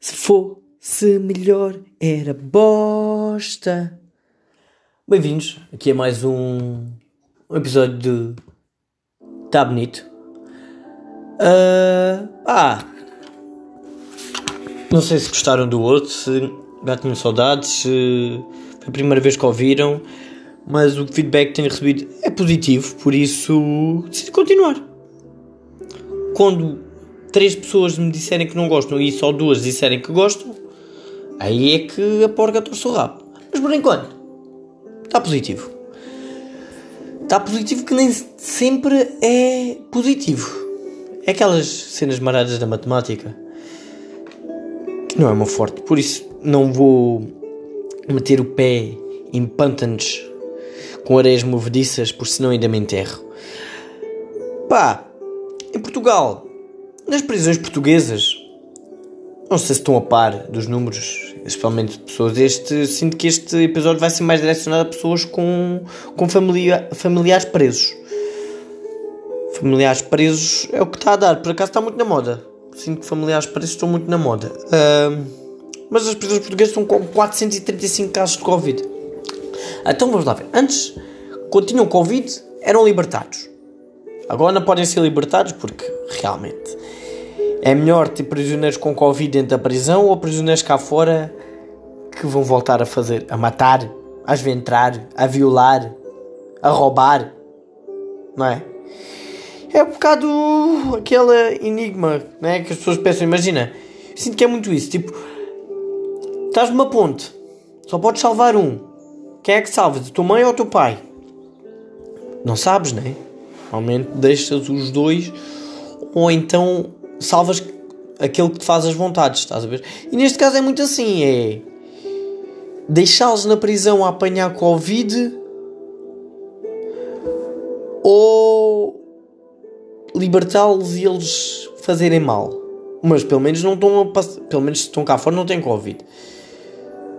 Se fosse melhor, era bosta. Bem-vindos aqui a mais um, episódio de Tá Bonito. Uh, ah, não sei se gostaram do outro, se já tinham saudades, se foi a primeira vez que ouviram, mas o feedback que tenho recebido é positivo, por isso decidi continuar. Quando três pessoas me disserem que não gostam e só duas disserem que gostam, aí é que a porca torce o rabo. Mas por enquanto, está positivo. Está positivo que nem sempre é positivo. É aquelas cenas maradas da matemática que não é uma forte, por isso não vou meter o pé em pântanos com areias movediças, por senão ainda me enterro. Pá, em Portugal, nas prisões portuguesas, não sei se estão a par dos números, especialmente de pessoas. Este, sinto que este episódio vai ser mais direcionado a pessoas com, com familia, familiares presos. Familiares presos é o que está a dar, por acaso está muito na moda. Sinto que familiares presos estão muito na moda. Uh, mas as prisões portuguesas estão com 435 casos de Covid. Então vamos lá ver. Antes, quando tinham Covid, eram libertados. Agora não podem ser libertados porque realmente é melhor ter prisioneiros com Covid dentro da prisão ou prisioneiros cá fora que vão voltar a fazer, a matar, a esventrar, a violar, a roubar, não é? É um bocado aquele enigma, não é? Que as pessoas pensam, imagina, sinto que é muito isso, tipo, estás numa ponte, só podes salvar um. Quem é que salvas? A tua mãe ou o teu pai? Não sabes, não é? Normalmente deixas os dois ou então salvas aquele que te faz as vontades, estás a ver? E neste caso é muito assim, é deixá-los na prisão a apanhar Covid ou libertá-los e eles fazerem mal. Mas pelo menos não estão a pelo menos se estão cá fora não têm Covid.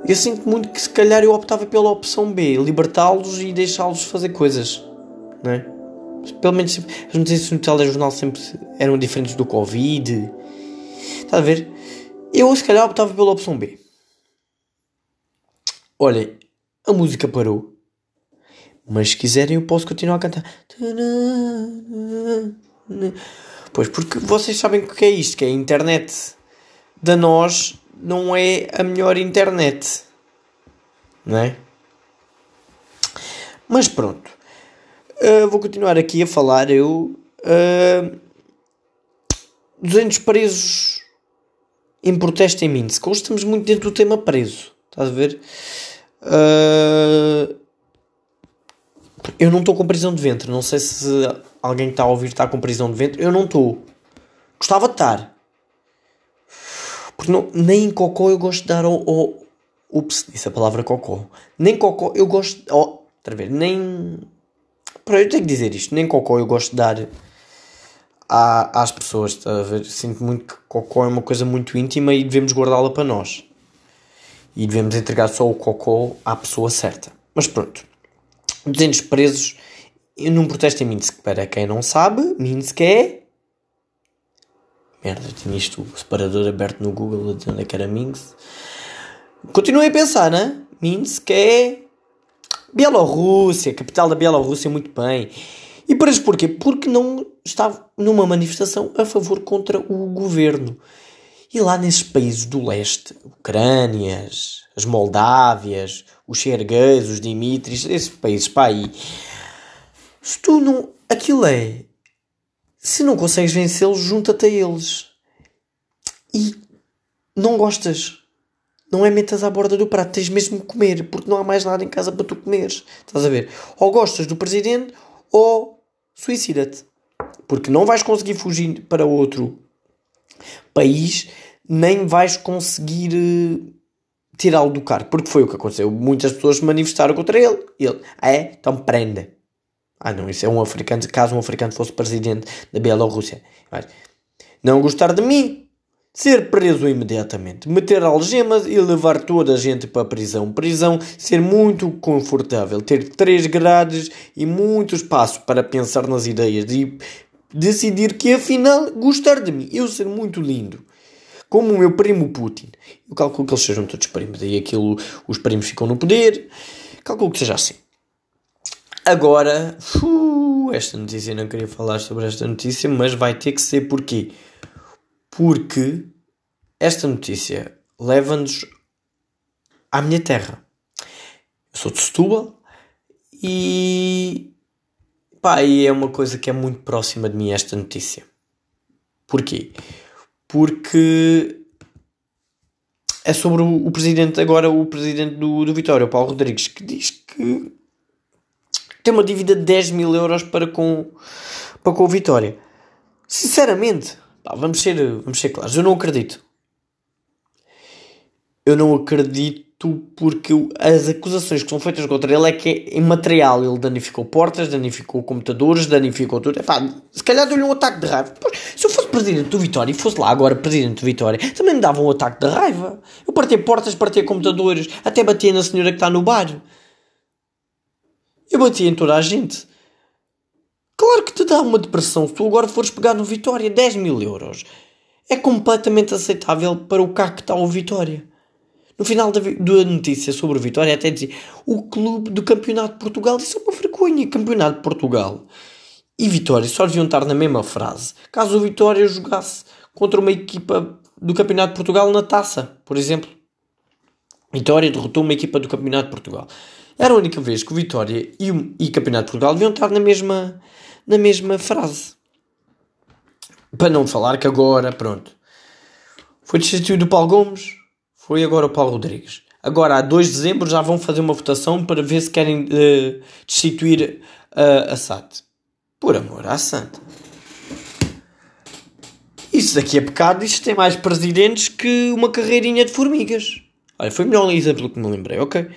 Eu sinto muito que se calhar eu optava pela opção B, libertá-los e deixá-los fazer coisas, não é? Pelo menos as notícias no telejornal sempre eram diferentes do Covid. Está a ver? Eu se calhar optava pela opção B. Olha, a música parou. Mas se quiserem eu posso continuar a cantar. Pois porque vocês sabem o que é isto, que é a internet da nós não é a melhor internet. Não é? Mas pronto. Uh, vou continuar aqui a falar. Eu. Uh, 200 presos em protesto em Minsk. Hoje estamos muito dentro do tema preso. Estás a ver? Uh, eu não estou com prisão de ventre. Não sei se alguém que está a ouvir está com prisão de ventre. Eu não estou. Gostava de estar. Porque não, nem em cocô eu gosto de dar ao. ao ups, disse a palavra cocô. Nem cocô eu gosto. Oh, outra vez, nem para eu tenho que dizer isto, nem cocô eu gosto de dar à, às pessoas, está a ver? Sinto muito que cocô é uma coisa muito íntima e devemos guardá-la para nós. E devemos entregar só o cocô à pessoa certa. Mas pronto. 200 presos num protesto em Minsk. Para quem não sabe, Minsk é. Merda, tinha isto, o separador aberto no Google, de onde é que era Minsk. Continuem a pensar, né? Minsk é Bielorrússia, capital da Bielorrússia, muito bem. E para isso porquê? Porque não estava numa manifestação a favor contra o governo. E lá nesses países do leste, Ucrânias, as Moldávias, os Xerguês, os Dimitris, esses países para aí, se tu não. Aquilo é. Se não consegues vencê-los, junta-te a eles. E não gostas não é metas à borda do prato, tens mesmo que comer, porque não há mais nada em casa para tu comeres. Estás a ver? Ou gostas do presidente ou suicida-te. Porque não vais conseguir fugir para outro país, nem vais conseguir uh, tirá-lo do cargo. Porque foi o que aconteceu. Muitas pessoas se manifestaram contra ele. Ele, ah, é? Então prenda. Ah, não, isso é um africano. Caso um africano fosse presidente da Bielorrússia. Não gostar de mim, ser preso imediatamente, meter algemas e levar toda a gente para a prisão. Prisão ser muito confortável, ter três grades e muito espaço para pensar nas ideias e decidir que afinal gostar de mim, eu ser muito lindo. como o meu primo Putin. Eu calculo que eles sejam todos primos, e aquilo, os primos ficam no poder. Calculo que seja assim. Agora, uh, esta notícia, não queria falar sobre esta notícia, mas vai ter que ser porquê? Porque esta notícia leva-nos à minha terra. Eu sou de Setúbal e pá, e é uma coisa que é muito próxima de mim esta notícia. Porquê? Porque é sobre o, o presidente, agora o presidente do, do Vitória, o Paulo Rodrigues, que diz que tem uma dívida de 10 mil euros para com, para com o Vitória. Sinceramente, pá, vamos, ser, vamos ser claros, eu não acredito. Eu não acredito porque as acusações que são feitas contra ele é que é imaterial. Ele danificou portas, danificou computadores, danificou tudo. Epá, se calhar deu-lhe um ataque de raiva. Se eu fosse presidente do Vitória e fosse lá agora presidente do Vitória, também me dava um ataque de raiva. Eu partia portas, partia computadores, até batia na senhora que está no bar. Eu batia em toda a gente. Claro que te dá uma depressão se tu agora fores pegar no Vitória 10 mil euros. É completamente aceitável para o carro que está o Vitória. No final da, da notícia sobre o Vitória, até dizia o clube do Campeonato de Portugal. Isso é uma vergonha. Campeonato de Portugal e Vitória só deviam estar na mesma frase. Caso o Vitória jogasse contra uma equipa do Campeonato de Portugal na taça, por exemplo. Vitória derrotou uma equipa do Campeonato de Portugal. Era a única vez que o Vitória e o e Campeonato de Portugal deviam estar na mesma, na mesma frase. Para não falar que agora, pronto, foi destituído o Paulo Gomes, foi agora o Paulo Rodrigues. Agora, a 2 de dezembro, já vão fazer uma votação para ver se querem uh, destituir uh, a SAT. Por amor à santa. Isso daqui é pecado. Isto tem mais presidentes que uma carreirinha de formigas. Olha, foi melhor exemplo que me lembrei, ok?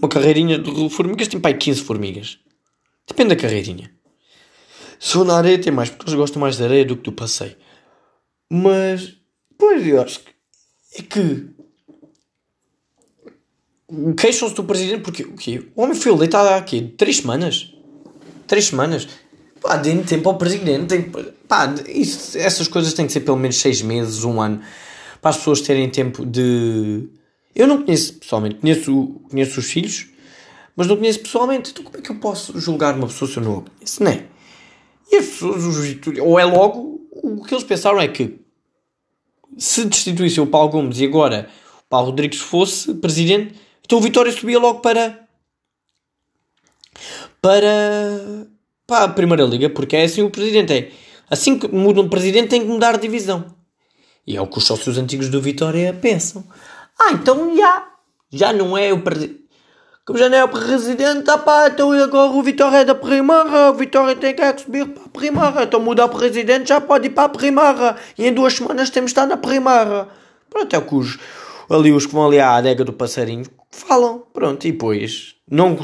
Uma carreirinha de formigas tem pai 15 formigas. Depende da carreirinha. Se for na areia tem mais, porque eles gostam mais da areia do que do passeio. Mas, pois eu acho que é que queixam-se do presidente porque o quê? O homem foi eleito há aqui três semanas. Três semanas. Pá, deem tempo ao presidente. Tem, pá, isso, essas coisas têm que ser pelo menos seis meses, um ano, para as pessoas terem tempo de. Eu não conheço pessoalmente, conheço, conheço os filhos, mas não conheço pessoalmente. Então, como é que eu posso julgar uma pessoa se eu não a conheço? Não é? E as pessoas, ou é logo, o que eles pensaram é que se destituíssem o Paulo Gomes e agora o Paulo Rodrigues fosse presidente então o Vitória subia logo para. Para. Para a Primeira Liga, porque é assim o presidente. É. Assim que mudam de presidente, tem que mudar divisão. E é o que os sócios antigos do Vitória pensam. Ah, então já. Já não é o presidente. Como já não é o presidente, ah pá, então agora o Vitória é da Primeira, o Vitória tem que subir para a Primeira, então muda o presidente, já pode ir para a Primeira, e em duas semanas temos de estar na Primeira. Pronto, é o que os, ali os que vão ali à adega do passarinho falam, pronto, e depois, não,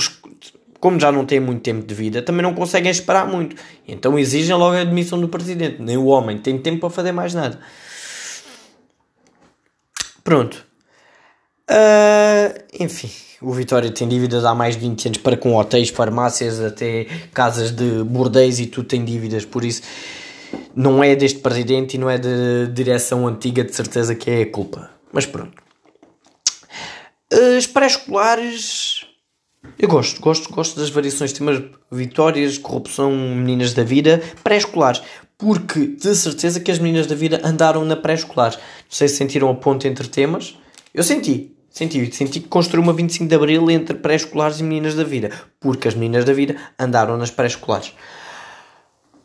como já não têm muito tempo de vida, também não conseguem esperar muito. Então exigem logo a admissão do presidente. Nem o homem tem tempo para fazer mais nada. Pronto. Uh, enfim, o Vitória tem dívidas há mais de 20 anos para com hotéis, farmácias, até casas de bordéis e tudo tem dívidas, por isso não é deste presidente e não é da direção antiga de certeza que é a culpa. Mas pronto. As pré-escolares. Eu gosto, gosto, gosto das variações de temas vitórias, corrupção, meninas da vida, pré-escolares. Porque de certeza que as meninas da vida andaram na pré-escolar. Não sei se sentiram a ponte entre temas. Eu senti, senti, senti que construiu uma 25 de Abril entre pré-escolares e meninas da vida. Porque as meninas da vida andaram nas pré-escolares.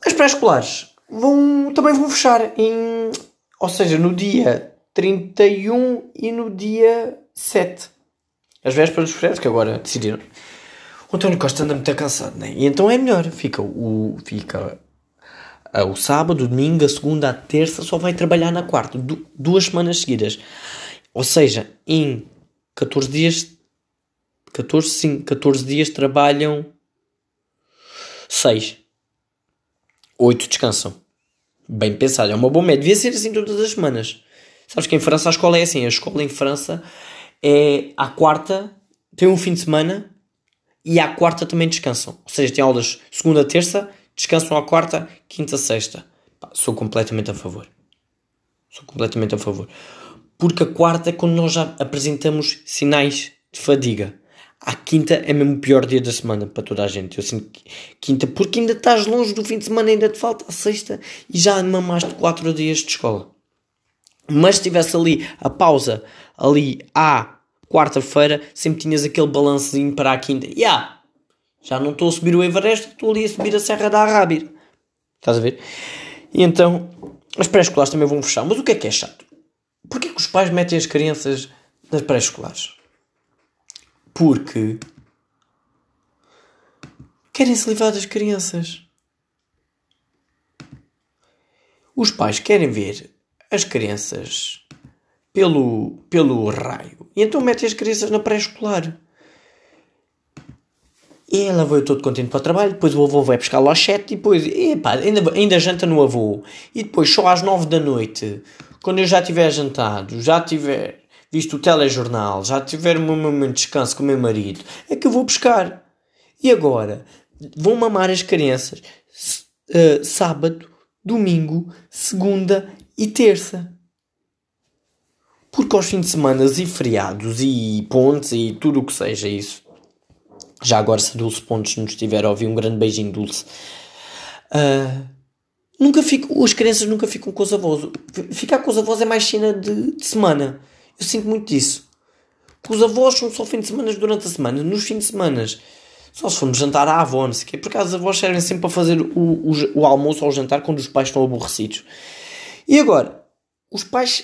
As pré-escolares vão, também vão fechar em. Ou seja, no dia 31 e no dia 7 as vésperas dos feriados, que agora decidiram. O António Costa anda muito cansado, né? E então é melhor. Fica o, fica uh, o sábado, o domingo, a segunda, a terça, só vai trabalhar na quarta. Du duas semanas seguidas. Ou seja, em 14 dias. 14, sim, 14 dias trabalham 6. 8 descansam. Bem pensado, é uma boa média. Devia ser assim todas as semanas. Sabes que em França a escola é assim. A escola em França é à quarta, tem um fim de semana e à quarta também descansam. Ou seja, tem aulas segunda, terça, descansam à quarta, quinta, sexta. Pá, sou completamente a favor. Sou completamente a favor. Porque a quarta é quando nós já apresentamos sinais de fadiga. A quinta é mesmo o pior dia da semana para toda a gente. Eu sinto quinta, porque ainda estás longe do fim de semana, ainda te falta a sexta e já mamaste quatro dias de escola. Mas se tivesse ali a pausa, ali à quarta-feira, sempre tinhas aquele balancezinho para a quinta. Yeah, já não estou a subir o Everest, estou ali a subir a Serra da Arábia. Estás a ver? E então, as pré-escolares também vão fechar. Mas o que é que é chato? Porquê que os pais metem as crianças nas pré-escolares? Porque querem se livrar das crianças. Os pais querem ver as crianças pelo, pelo raio. E então metem as crianças na pré-escolar. E ela veio todo contente para o trabalho, depois o avô vai buscar lá às 7 e depois, epá, ainda, ainda janta no avô. E depois, só às 9 da noite, quando eu já tiver jantado, já tiver visto o telejornal, já tiver um momento de descanso com o meu marido, é que eu vou buscar. E agora, vão mamar as crianças uh, sábado, domingo, segunda e terça. Porque aos fins de semana e feriados e pontes e tudo o que seja isso. Já agora, se Dulce Pontes nos estiver a ouvir, um grande beijinho, Dulce. Uh, nunca fico, as crianças nunca ficam com os avós. Ficar com os avós é mais cena de, de semana. Eu sinto muito disso. Os avós são só fim de semana durante a semana. Nos fins de semana, só se formos jantar à avó, não sei o quê. Porque as avós servem sempre para fazer o, o, o almoço ou o jantar quando os pais estão aborrecidos. E agora, os pais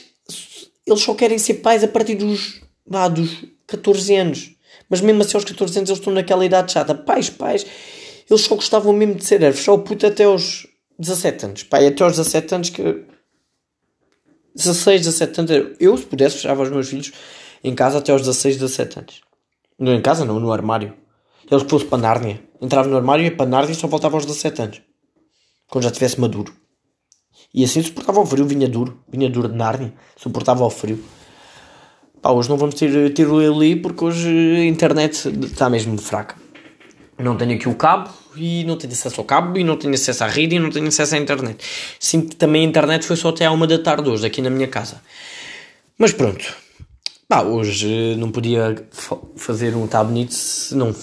eles só querem ser pais a partir dos, vá, dos 14 anos. Mas mesmo assim aos 14 anos eles estão naquela idade chata. Pais, pais, eles só gostavam mesmo de ser ervos. Só o puto até aos 17 anos. Pai, até aos 17 anos que... 16, 17 anos. Eu, se pudesse, fechava os meus filhos em casa até aos 16, 17 anos. Não em casa, não, no armário. Eles fosse para Nárnia. Entrava no armário, ia para Nárnia e só voltava aos 17 anos. Quando já estivesse maduro. E assim suportava o frio, vinha duro, vinha duro de Narnia, suportava o frio. Pá, hoje não vamos ter tiro ali porque hoje a internet está mesmo fraca. Não tenho aqui o cabo e não tenho acesso ao cabo e não tenho acesso à rede e não tenho acesso à internet. Sinto que também a internet foi só até à uma da tarde hoje, aqui na minha casa. Mas pronto. Pá, hoje não podia fazer um tá bonito se não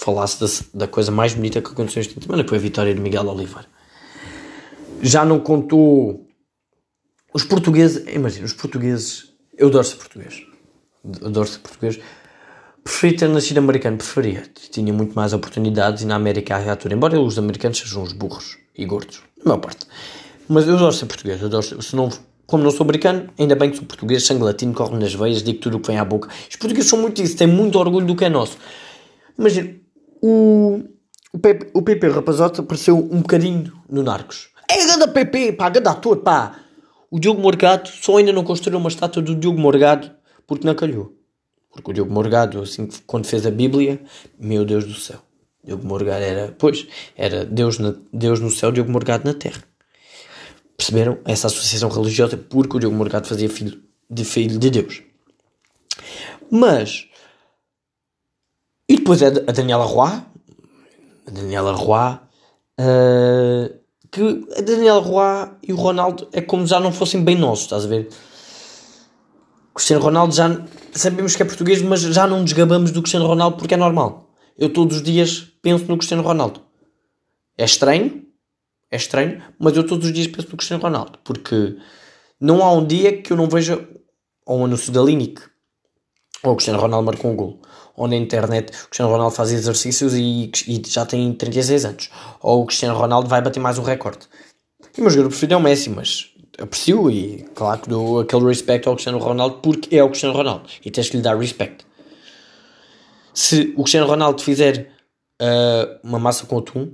falasse da, da coisa mais bonita que aconteceu de semana, que foi a vitória de Miguel Oliveira já não contou os portugueses. Imagina, os portugueses. Eu adoro ser português. Adoro ser português. Preferi ter nascido americano, preferia. Tinha muito mais oportunidades e na América há tudo. Embora os americanos sejam uns burros e gordos, na maior parte. Mas eu adoro ser português. Adoro ser, se não, como não sou americano, ainda bem que sou português, sangue latino, corre nas veias, digo tudo o que vem à boca. Os portugueses são muito isso, têm muito orgulho do que é nosso. Imagina, o, o, Pepe, o Pepe Rapazota apareceu um bocadinho no Narcos. É ganda PP, pá, ganda ator, pá. O Diogo Morgado só ainda não construiu uma estátua do Diogo Morgado porque não calhou. Porque o Diogo Morgado, assim, quando fez a Bíblia, meu Deus do céu. Diogo Morgado era, pois, era Deus, na, Deus no céu, Diogo Morgado na terra. Perceberam? Essa associação religiosa porque o Diogo Morgado fazia filho de filho de Deus. Mas, e depois é a Daniela Roy, a Daniela Roy, uh, que a Daniel Roy e o Ronaldo é como já não fossem bem nossos, estás a ver? Cristiano Ronaldo já sabemos que é português, mas já não desgabamos do Cristiano Ronaldo porque é normal. Eu todos os dias penso no Cristiano Ronaldo. É estranho, é estranho, mas eu todos os dias penso no Cristiano Ronaldo porque não há um dia que eu não veja ou um anúncio da Linic ou o Cristiano Ronaldo marcou um gol ou na internet o Cristiano Ronaldo faz exercícios e, e já tem 36 anos, ou o Cristiano Ronaldo vai bater mais um recorde. E o meu jogador preferido é o Messi, mas aprecio e claro que dou aquele respeito ao Cristiano Ronaldo porque é o Cristiano Ronaldo e tens que lhe dar respeito. Se o Cristiano Ronaldo fizer uh, uma massa com atum,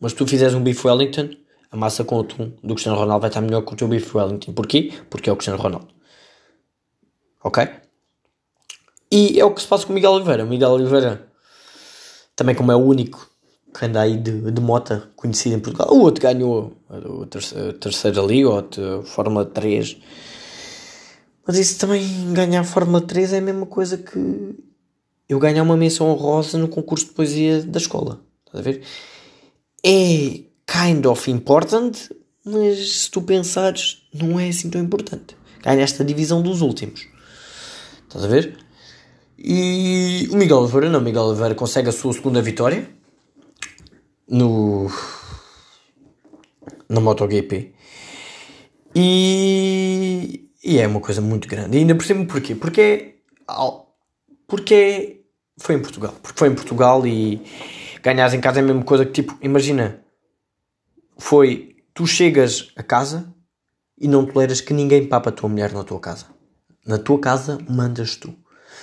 mas tu fizeres um bife Wellington, a massa com atum do Cristiano Ronaldo vai estar melhor que o teu bife Wellington. Porquê? Porque é o Cristiano Ronaldo. Ok? E é o que se passa com o Miguel Oliveira. O Miguel Oliveira, também como é o único que anda aí de, de mota conhecido em Portugal, o outro ganhou a terceira, terceira liga, ou a Fórmula 3. Mas isso também, ganhar a Fórmula 3 é a mesma coisa que eu ganhar uma menção honrosa no concurso de poesia da escola. Estás a ver? É kind of important, mas se tu pensares, não é assim tão importante. Ganhaste a divisão dos últimos. Estás a ver? E o Miguel Oliveira não. O Miguel Oliveira consegue a sua segunda vitória no na MotoGP. E, e é uma coisa muito grande. E ainda por cima, porquê? Porque, porque foi em Portugal. Porque foi em Portugal e ganhares em casa é a mesma coisa que, tipo, imagina, foi, tu chegas a casa e não toleras que ninguém papa a tua mulher na tua casa. Na tua casa mandas tu.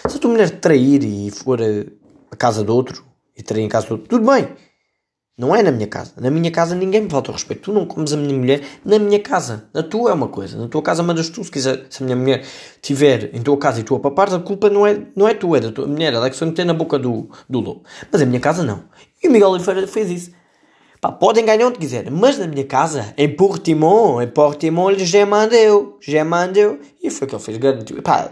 Se a tua mulher trair e for a, a casa de outro e trair em casa de outro, tudo bem. Não é na minha casa. Na minha casa ninguém me falta o respeito. Tu não comes a minha mulher na minha casa. Na tua é uma coisa. Na tua casa mandas tu. Se quiser, se a minha mulher estiver em tua casa e tu a papares, a culpa não é, não é tua, é da tua mulher. Ela é que se meter na boca do, do lobo. Mas a minha casa não. E o Miguel Oliveira fez isso. Pá, podem ganhar onde quiserem, mas na minha casa, em Portimão, em Portimão, ele já mandou, já mandou, e foi o que ele fez, garantiu. Pá,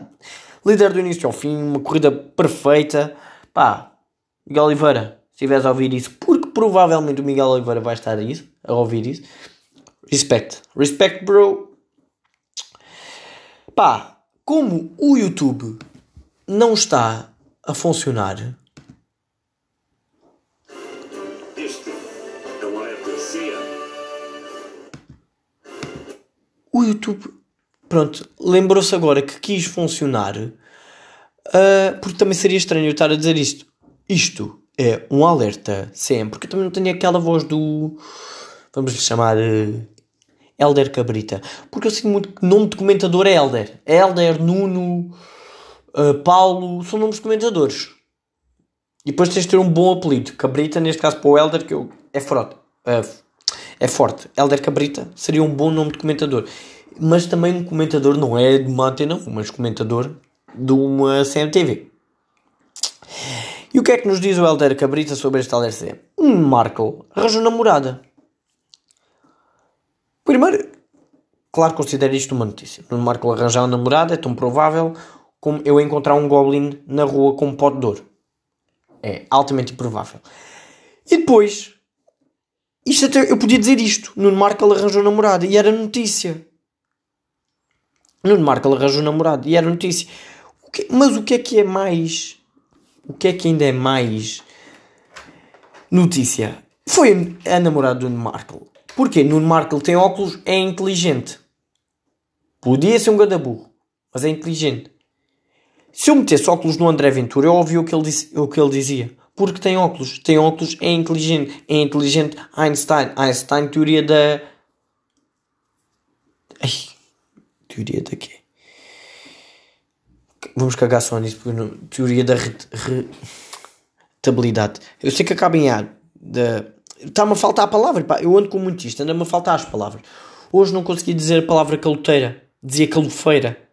líder do início ao fim, uma corrida perfeita. Pá, Miguel Oliveira, se estiveres a ouvir isso, porque provavelmente o Miguel Oliveira vai estar a, isso, a ouvir isso, respect, respect, bro. Pá, como o YouTube não está a funcionar o YouTube, pronto, lembrou-se agora que quis funcionar, uh, porque também seria estranho eu estar a dizer isto. Isto é um alerta sempre, porque eu também não tenho aquela voz do, vamos lhe chamar, uh, Elder Cabrita. Porque eu sinto muito que nome de comentador é Elder. Elder, Nuno, uh, Paulo, são nomes de comentadores. E depois tens de ter um bom apelido. Cabrita, neste caso para o Elder, que eu, é forte. Uh, é forte. Elder Cabrita seria um bom nome de comentador. Mas também um comentador não é de uma antena, mas comentador de uma CMTV. E o que é que nos diz o Elder Cabrita sobre este LRC? Um Markle arranjou namorada. Primeiro, claro, considero isto uma notícia. Um Markle arranjar uma namorada é tão provável como eu encontrar um Goblin na rua com um pote de ouro. É altamente improvável. E depois, isto até, eu podia dizer isto. Nuno Marco arranjou namorada e era notícia. Nuno Marco arranjou namorado e era notícia. O que, mas o que é que é mais. O que é que ainda é mais notícia? Foi a namorada do Nuno Marco. Porquê? Nuno Marco tem óculos, é inteligente. Podia ser um gadaburro, mas é inteligente. Se eu metesse óculos no André Ventura, eu ouvi o que ele, disse, o que ele dizia porque tem óculos. Tem óculos, é inteligente. É inteligente. Einstein. Einstein, teoria da. Ai, teoria da quê? Vamos cagar só nisso, porque não... teoria da rentabilidade. Eu sei que acaba em A. Está-me a faltar a palavra. Pá. Eu ando com muito isto, anda-me a faltar as palavras. Hoje não consegui dizer a palavra caloteira. Dizia calofeira.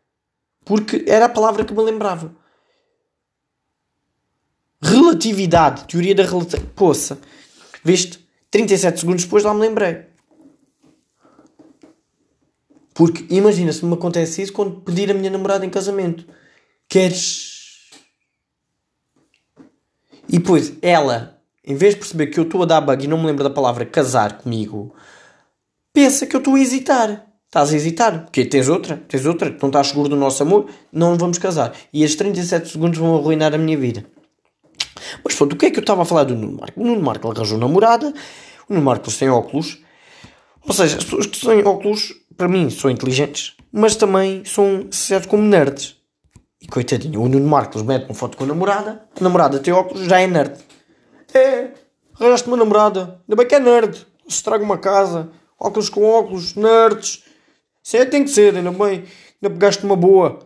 Porque era a palavra que me lembrava. Relatividade. Teoria da relatividade. Poça. Viste? 37 segundos depois lá me lembrei. Porque imagina se me acontece isso quando pedir a minha namorada em casamento. Queres. E depois ela, em vez de perceber que eu estou a dar bug e não me lembro da palavra casar comigo, pensa que eu estou a hesitar. Estás a hesitar? Porque tens outra, tens outra, não estás seguro do nosso amor, não vamos casar. E estes 37 segundos vão arruinar a minha vida. Mas pronto, o que é que eu estava a falar do Nuno Marco? O Nuno Marco arranjou namorada, o Nuno Marco tem óculos, ou seja, as pessoas que têm óculos, para mim, são inteligentes, mas também são certos como nerds. E coitadinho, o Nuno Marcos mete uma foto com a namorada, a namorada tem óculos, já é nerd. É, arranjaste uma namorada, ainda bem que é nerd, se estraga uma casa, óculos com óculos, nerds. Isso é, tem que ser, ainda bem, ainda pegaste uma boa,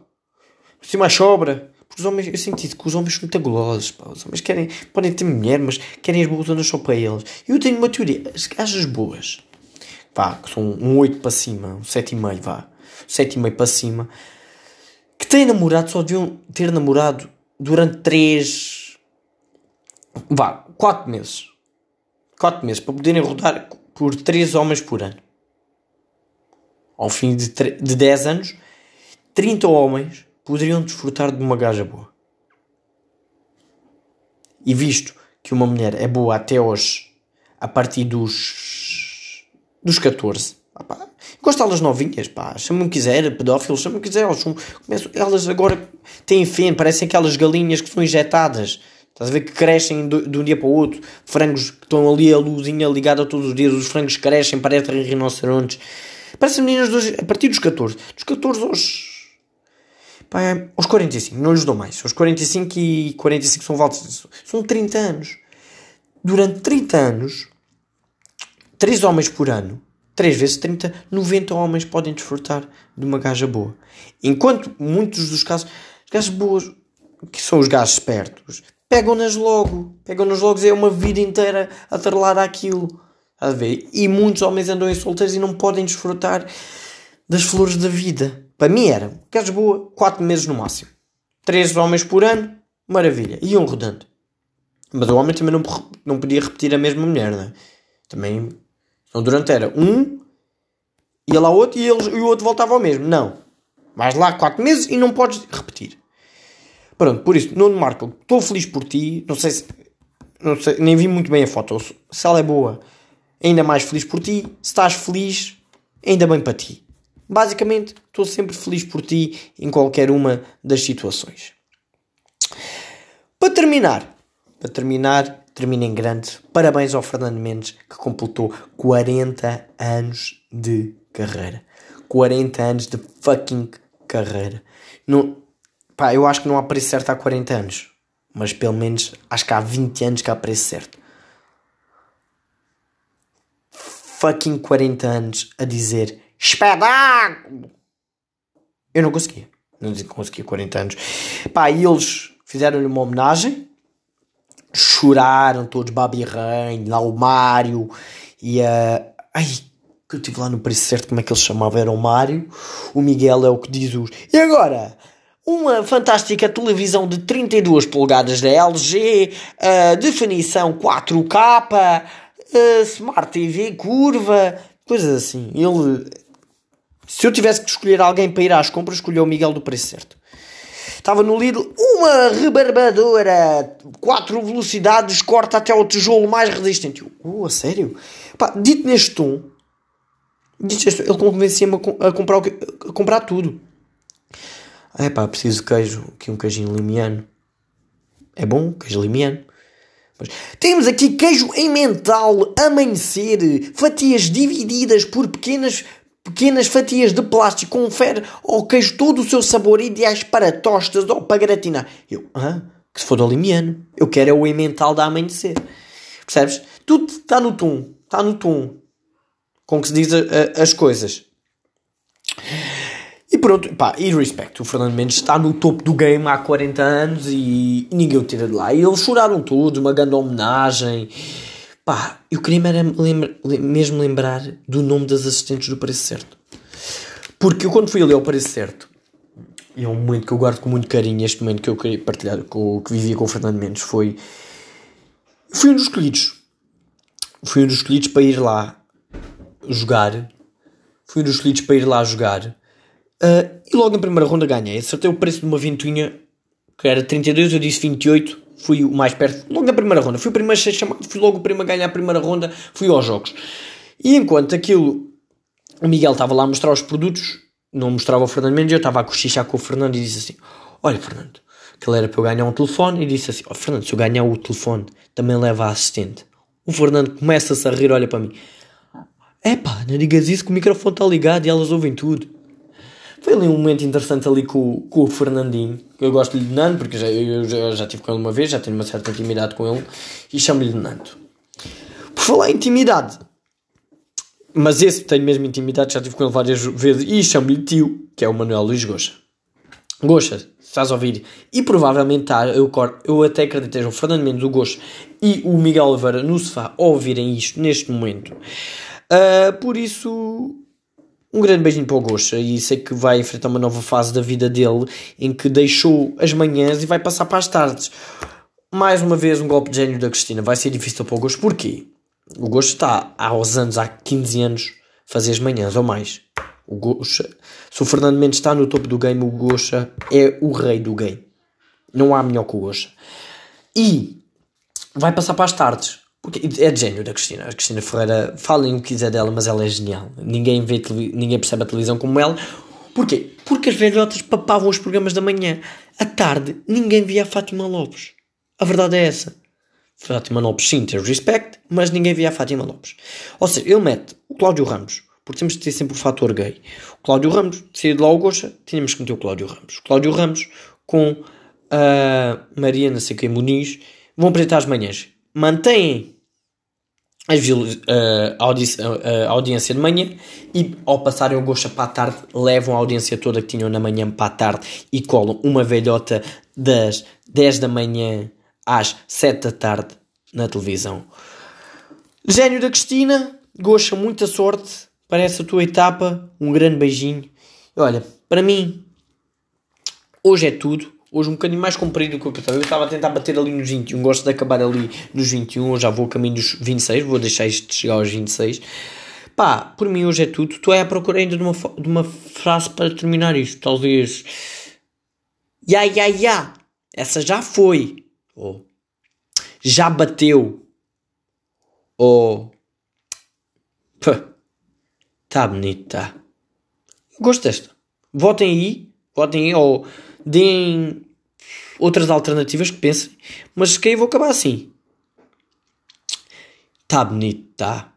se mais sobra. Porque os homens, eu senti que os homens são muito gulosos, pá. Os homens querem, podem ter mulher, mas querem as boas só para eles. Eu tenho uma teoria, as gajas boas, vá, que são um 8 para cima, um 7,5, vá, 7,5 para cima, que têm namorado, só deviam ter namorado durante 3, vá, 4 meses. 4 meses, para poderem rodar por 3 homens por ano. Ao fim de, de 10 anos, 30 homens poderiam desfrutar de uma gaja boa. E visto que uma mulher é boa até hoje, a partir dos, dos 14, opa, Gosto delas novinhas, pá, chama-me o que quiser, pedófilos, chama-me o que quiser, elas, são, começam, elas agora têm feno, parecem aquelas galinhas que são injetadas. Estás a ver que crescem de, um dia para o outro, frangos que estão ali a luzinha ligada todos os dias, os frangos crescem, parecem rinocerontes. Parecem meninas hoje, a partir dos 14. Dos 14 aos. Pá, aos 45, não lhes dou mais. Aos 45 e 45 são voltas. São 30 anos. Durante 30 anos, 3 homens por ano, 3 vezes 30, 90 homens podem desfrutar de uma gaja boa. Enquanto muitos dos casos, as gajas boas, que são os gajos espertos, pegam-nas logo. Pegam-nas logo e é uma vida inteira atrelada àquilo. A ver? E muitos homens andam em solteiros e não podem desfrutar das flores da vida. Para mim era, gajas boa, 4 meses no máximo. 3 homens por ano, maravilha. Iam rodando. Mas o homem também não, não podia repetir a mesma mulher, não? Também. Então durante era um, ia lá outro e, eles, e o outro voltava ao mesmo. Não. Vais lá 4 meses e não podes repetir. Pronto, por isso, Nuno Marco, estou feliz por ti. Não sei se. Não sei, nem vi muito bem a foto. Se ela é boa, ainda mais feliz por ti. Se estás feliz, ainda bem para ti. Basicamente, estou sempre feliz por ti em qualquer uma das situações. Para terminar, para terminar, termina em grande. Parabéns ao Fernando Mendes que completou 40 anos de carreira. 40 anos de fucking carreira. Não, pá, eu acho que não há preço certo há 40 anos. Mas pelo menos acho que há 20 anos que há preço certo. Fucking 40 anos a dizer espetáculo. Eu não conseguia. Não conseguia 40 anos. Pá, e eles fizeram-lhe uma homenagem. Choraram todos, Babi Rain, lá o Mário e a. Ai, que eu estive lá no preço certo, como é que ele chamava? Era o Mário. O Miguel é o que diz os. E agora? Uma fantástica televisão de 32 polegadas da LG, uh, definição 4K, uh, Smart TV curva, coisas assim. Ele se eu tivesse que escolher alguém para ir às compras, escolheu o Miguel do preço certo. Estava no Lidl, uma rebarbadora, quatro velocidades, corta até o tijolo mais resistente. Eu, oh, a sério? Pá, dito neste tom, dito neste tom ele convencia-me a, comprar, a comprar tudo. É pá, preciso queijo, aqui um queijinho limiano. É bom, queijo limiano. Mas temos aqui queijo em mental, amanhecer, fatias divididas por pequenas pequenas fatias de plástico confere ao queijo todo o seu sabor ideais para tostas ou para gratinar. Eu, ah, que se for do limiano, eu quero é o emmental da amanhecer. Percebes? Tudo está no tom, está no tom com que se diz a, a, as coisas. E pronto, pá, e respeito, o Fernando Mendes está no topo do game há 40 anos e ninguém o tira de lá. E eles choraram todos, uma grande homenagem. Pá, eu queria mesmo lembrar do nome das assistentes do Preço Certo. Porque eu quando fui ali ao Preço Certo, e é um momento que eu guardo com muito carinho, este momento que eu queria partilhar, com, que vivia com o Fernando Mendes, foi... Fui um dos escolhidos. Fui um dos escolhidos para ir lá jogar. Fui um dos escolhidos para ir lá jogar. Uh, e logo na primeira ronda ganhei. Acertei o preço de uma ventoinha que era 32, eu disse 28 fui o mais perto, logo na primeira ronda, fui o primeiro a ser chamado, fui logo o primeiro a ganhar a primeira ronda, fui aos jogos. E enquanto aquilo, o Miguel estava lá a mostrar os produtos, não mostrava o Fernando Mendes, eu estava a cochichar com o Fernando e disse assim: Olha, Fernando, aquilo era para eu ganhar um telefone, e disse assim: oh, Fernando, se eu ganhar o telefone, também leva a assistente. O Fernando começa-se a rir, olha para mim: É pá, não digas isso que o microfone está ligado e elas ouvem tudo. Foi ali um momento interessante ali com, com o Fernandinho. Eu gosto-lhe de Nando, porque já, eu já, já tive com ele uma vez, já tenho uma certa intimidade com ele, e chamo-lhe de Nando. Por falar em intimidade, mas esse tenho mesmo intimidade, já tive com ele várias vezes, e chamo-lhe tio, que é o Manuel Luís Goxa. Goxa, estás a ouvir? E provavelmente está, eu, eu até acredito que o Fernando Mendes, o Goxa e o Miguel Oliveira no sofá ouvirem isto neste momento. Uh, por isso, um grande beijinho para o Gosha e sei que vai enfrentar uma nova fase da vida dele em que deixou as manhãs e vai passar para as tardes. Mais uma vez, um golpe de gênio da Cristina. Vai ser difícil para o Gosha. Porquê? O Gosha está há aos anos, há 15 anos, fazer as manhãs ou mais. O Gosha, se o Fernando Mendes está no topo do game, o Gosha é o rei do game. Não há melhor que o Gosha. E vai passar para as tardes. Porque é de gênio da Cristina. A Cristina Ferreira, falem o que quiser dela, mas ela é genial. Ninguém, vê ninguém percebe a televisão como ela. Porquê? Porque as velhotas papavam os programas da manhã. À tarde, ninguém via a Fátima Lopes. A verdade é essa. Fátima Lopes, sim, ter respect, mas ninguém via a Fátima Lopes. Ou seja, ele mete o Cláudio Ramos, porque temos de ter sempre o fator gay. O Cláudio Ramos, sair de lá o Goxa, tínhamos que meter o Cláudio Ramos. O Cláudio Ramos com a Maria, não sei quem, Muniz, vão apresentar as manhãs. Mantêm a, audiência de manhã e ao passarem o gosto para a tarde levam a audiência toda que tinham na manhã para a tarde e colam uma velhota das 10 da manhã às 7 da tarde na televisão. Gênio da Cristina, gosta muita sorte para essa tua etapa, um grande beijinho. Olha, para mim, hoje é tudo. Hoje um bocadinho mais comprido do que eu estava. Eu estava a tentar bater ali nos 21. Gosto de acabar ali nos 21. Eu já vou a caminho dos 26. Vou deixar isto chegar aos 26. Pá, por mim hoje é tudo. Estou à procura ainda de uma, de uma frase para terminar isto. Talvez. Ya, ya, ya. Essa já foi. Ou. Já bateu. Ou. Tá bonito, tá. Gosto. Votem aí. Votem aí. Ou deem outras alternativas que pensem, mas que aí vou acabar assim. Tá bonito, tá.